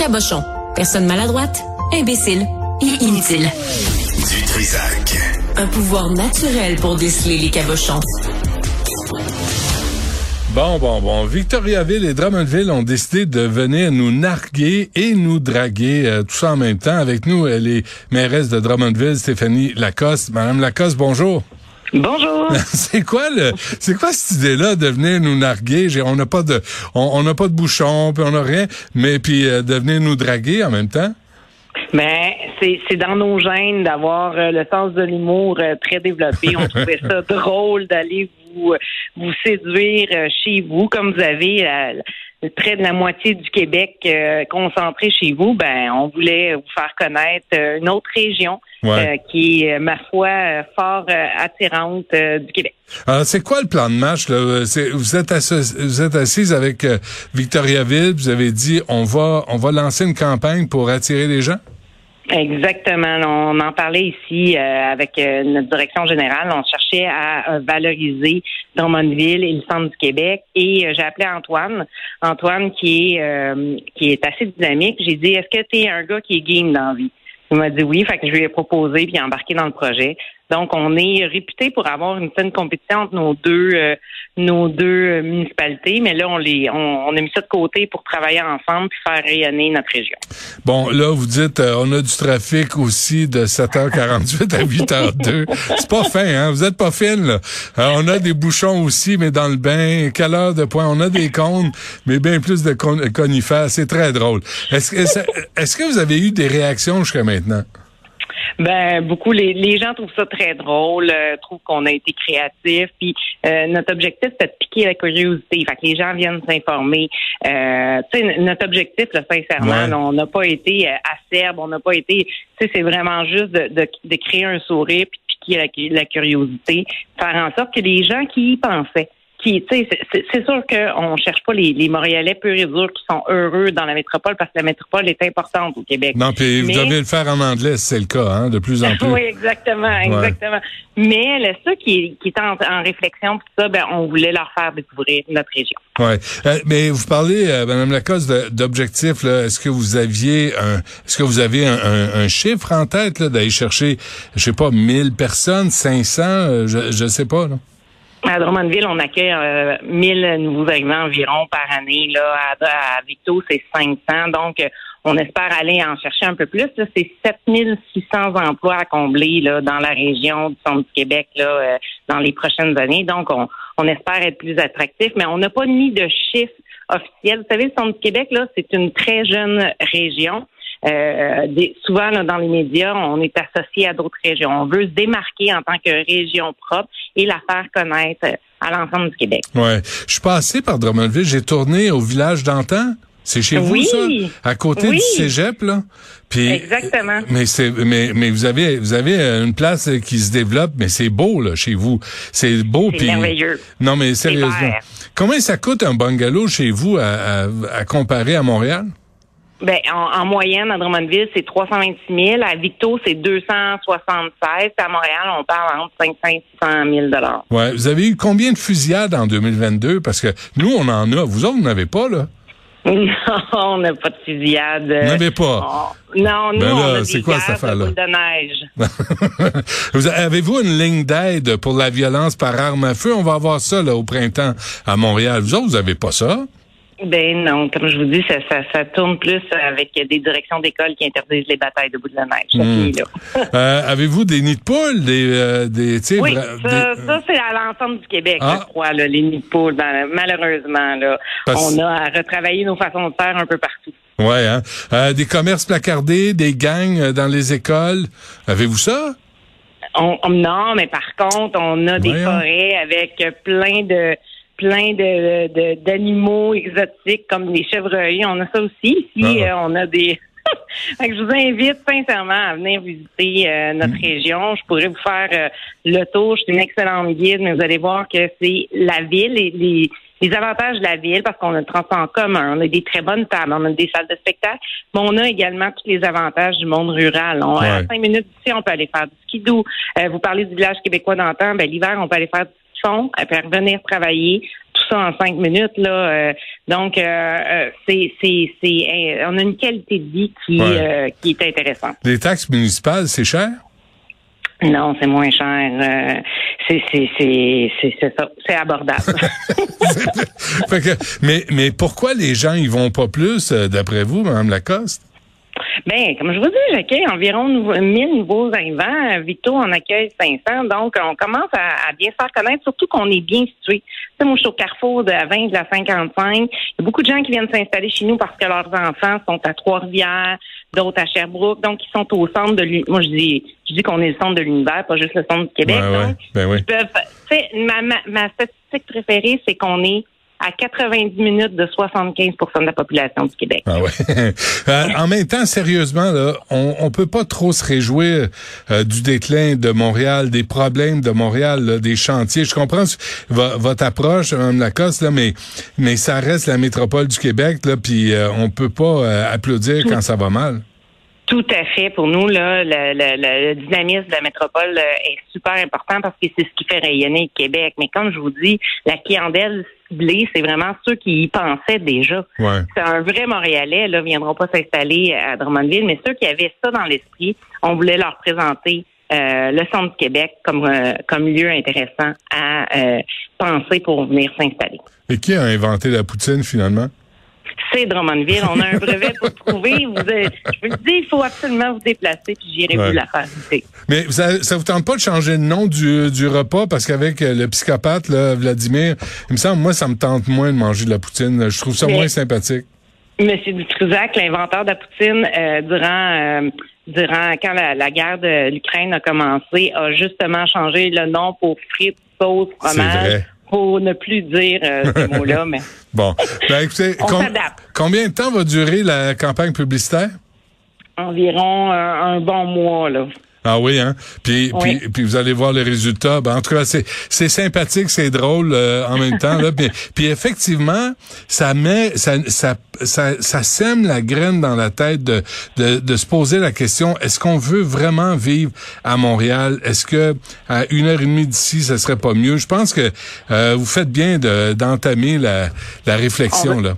Cabochon. Personne maladroite, imbécile et inutile. Du Trisac. Un pouvoir naturel pour déceler les cabochons. Bon, bon, bon. Victoriaville et Drummondville ont décidé de venir nous narguer et nous draguer, euh, tout ça en même temps. Avec nous, elle est mairesse de Drummondville, Stéphanie Lacoste. Madame Lacoste, bonjour. Bonjour. c'est quoi le, c'est quoi cette idée-là de venir nous narguer? On n'a pas de, on n'a pas de bouchon, puis on n'a rien, mais puis euh, de venir nous draguer en même temps? Ben, c'est c'est dans nos gènes d'avoir euh, le sens de l'humour euh, très développé. On trouvait ça drôle d'aller vous vous séduire euh, chez vous, comme vous avez euh, près de la moitié du Québec euh, concentré chez vous. Ben, on voulait vous faire connaître euh, une autre région Ouais. euh, qui est, euh, ma foi, euh, fort euh, attirante euh, du Québec. Alors, c'est quoi le plan de match? Là? Vous êtes, vous êtes assise avec euh, Victoriaville, vous avez dit on va, on va lancer une campagne pour attirer les gens? Exactement. On en parlait ici euh, avec euh, notre direction générale. On cherchait à euh, valoriser Drummondville et le centre du Québec. Et euh, j'ai appelé Antoine. Antoine qui est euh, qui est assez dynamique. J'ai dit Est-ce que tu es un gars qui est game dans la vie? Il m'a dit oui, fait que je lui ai proposé puis embarqué dans le projet. Donc, on est réputé pour avoir une saine compétition entre nos deux euh, nos deux euh, municipalités, mais là, on les on, on a mis ça de côté pour travailler ensemble puis faire rayonner notre région. Bon, là, vous dites, euh, on a du trafic aussi de 7h48 à 8h02. C'est pas fin, hein? Vous êtes pas fine, là. Euh, on a des bouchons aussi, mais dans le bain. Quelle heure de point? On a des cônes, mais bien plus de con- conifères. C'est très drôle. Est-ce est-ce- est-ce que vous avez eu des réactions jusqu'à maintenant? Ben beaucoup les, les gens trouvent ça très drôle, euh, trouvent qu'on a été créatif. Puis euh, notre objectif c'est de piquer la curiosité, fait que les gens viennent s'informer. Euh, tu sais notre objectif là, sincèrement, Ouais. là, on n'a pas été euh, acerbe, on n'a pas été. Tu sais c'est vraiment juste de, de, de créer un sourire puis de piquer la, la curiosité, faire en sorte que les gens qui y pensaient qui, tu sais, c'est- sûr qu'on cherche pas les, les Montréalais purs et durs qui sont heureux dans la métropole parce que la métropole est importante au Québec. Non, puis vous devez le faire en anglais, si c'est le cas, hein, de plus en plus. oui, exactement, exactement. Mais ça qui qui est en, en réflexion, tout ça, ben, on voulait leur faire découvrir notre région. Ouais. Euh, mais vous parlez, euh, Madame Lacoste, d'objectifs. Est-ce que vous aviez un, est-ce que vous avez un, un- un chiffre en tête là, d'aller chercher, je sais pas, 1000 personnes, 500, euh, je, je sais pas. Là? À Drummondville, on accueille euh, 1000 nouveaux arrivants environ par année. Là, à, Victo, c'est 500. Donc, euh, on espère aller en chercher un peu plus. Là, c'est 7600 emplois à combler là, dans la région du centre du Québec là, euh, dans les prochaines années. Donc, on, on espère être plus attractif, mais on n'a pas mis de chiffres officiels. Vous savez, le centre du Québec, là, c'est une très jeune région. Euh, des- souvent, là, dans les médias, on est associé à d'autres régions. On veut se démarquer en tant que région propre et la faire connaître à l'ensemble du Québec. Ouais. Je suis passé par Drummondville, j'ai tourné au village d'antan. C'est chez vous ça, à côté Oui. du cégep là. Puis Exactement. mais c'est mais mais vous avez vous avez euh, une place euh, qui se développe mais c'est beau là chez vous. C'est beau C'est puis merveilleux. Non mais sérieusement. Combien ça coûte un bungalow chez vous à, à, à comparer à Montréal? Ben, en, en moyenne, à Drummondville, c'est 326 000. À Victo, c'est 276. Puis À Montréal, on parle entre 500 et 600 000 Ouais, vous avez eu combien de fusillades en 2022 parce que nous on en a, vous autres vous n'avez pas là. Non, on n'a pas de fusillade. Vous n'avez pas? On- Non, nous, Ben là, on a c'est des quoi cette affaire-là? de boules de neige. Vous- Avez-vous une ligne d'aide pour la violence par arme à feu? On va avoir ça là, au printemps à Montréal. Vous autres, vous avez pas ça? Ben non, comme je vous dis, ça, ça, ça tourne plus avec des directions d'école qui interdisent les batailles de boules de neige. Ça Hmm. Euh, Avez-vous des nids de poules? Des, euh, des, Oui, ça, des- ça c'est à l'ensemble du Québec, Ah. je crois, là, les nids de poules. Ben, malheureusement, là, Parce- on a à retravailler nos façons de faire un peu partout. Ouais, hein? Euh, des commerces placardés, des gangs dans les écoles. Avez-vous ça? On, on- non, mais par contre, on a des Voyons. forêts avec plein de plein de de- d'animaux exotiques comme les chevreuils. On a ça aussi. Ici, Ah. euh, on a des. Je vous invite sincèrement à venir visiter euh, notre Mm. région. Je pourrais vous faire euh, le tour. Je suis une excellente guide, mais vous allez voir que c'est la ville et les, les avantages de la ville parce qu'on a le transport en commun, on a des très bonnes tables, on a des salles de spectacle, mais on a également tous les avantages du monde rural. On, À cinq minutes d'ici, on peut aller faire du skidoo. Euh, vous parlez du village québécois d'antan, ben l'hiver, on peut aller faire du ski de fond, et puis revenir travailler. Tout ça en cinq minutes là. euh, donc euh, euh, c'est c'est c'est on a une qualité de vie qui Ouais. euh, qui est intéressante. Les taxes municipales, c'est cher? Non, c'est moins cher. C'est c'est c'est c'est c'est ça, c'est abordable. Fait que, mais, mais pourquoi les gens ils vont pas plus, d'après vous, Mme Lacoste? Ben, comme je vous dis, j'accueille environ nou- 1000 nouveaux arrivants. Vito en accueille 500. Donc, on commence à, à bien se faire connaître, surtout qu'on est bien situé. Tu sais, moi, je suis au carrefour de la 20 de la 55. Il y a beaucoup de gens qui viennent s'installer chez nous parce que leurs enfants sont à Trois-Rivières, d'autres à Sherbrooke. Donc, ils sont au centre de l'univers. Moi, je dis, je dis qu'on est le centre de l'univers, pas juste le centre du Québec. Ouais, ouais. Donc, Ben oui. ils peuvent, ma, ma, ma statistique préférée, c'est qu'on est à 90 minutes de 75% de la population du Québec. Ah ouais. Euh, en même temps, sérieusement, là, on, on peut pas trop se réjouir euh, du déclin de Montréal, des problèmes de Montréal, là, des chantiers. Je comprends vo- votre approche, Mme Lacoste, là, mais mais ça reste la métropole du Québec, puis euh, on peut pas euh, applaudir quand ça va mal. Tout à fait. Pour nous, là, le, le- le- le dynamisme de la métropole euh, est super important parce que c'est ce qui fait rayonner le Québec. Mais comme je vous dis, la clientèle c'est vraiment ceux qui y pensaient déjà. Ouais. C'est un vrai Montréalais, là, viendront pas s'installer à Drummondville, mais ceux qui avaient ça dans l'esprit, on voulait leur présenter euh, le centre du Québec comme euh, comme lieu intéressant à euh, penser pour venir s'installer. Et qui a inventé la poutine finalement? C'est Drummondville. On a un brevet pour trouver. Vous, euh, je vous le dis, il faut absolument vous déplacer, puis j'irai Ouais. vous la faire. Mais ça, ça vous tente pas de changer le nom du, du repas? Parce qu'avec euh, le psychopathe là, Vladimir, il me semble moi ça me tente moins de manger de la poutine. Je trouve ça Mais- moins sympathique. Monsieur Dutrisac, l'inventeur de la poutine, euh, durant euh, durant quand la, la guerre de l'Ukraine a commencé, a justement changé le nom pour frites, sauce, fromage. Pour ne plus dire euh, ces mots-là. Mais Bon, ben écoutez, On s'adapte. combien de temps va durer la campagne publicitaire? environ euh, un bon mois là. Ah oui, hein? Puis, Oui. puis, puis vous allez voir les résultats. Ben, en tout cas, c'est c'est sympathique, c'est drôle euh, en même temps. Là. Puis, puis effectivement, ça met, ça, ça, ça, ça sème la graine dans la tête de, de, de se poser la question est-ce qu'on veut vraiment vivre à Montréal? Est-ce que à une heure et demie d'ici, ça serait pas mieux? Je pense que euh, vous faites bien de- d'entamer la, la réflexion On va- là.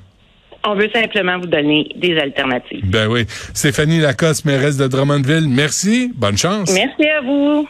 On veut simplement vous donner des alternatives. Ben oui. Stéphanie Lacoste, mairesse de Drummondville, merci. Bonne chance. Merci à vous.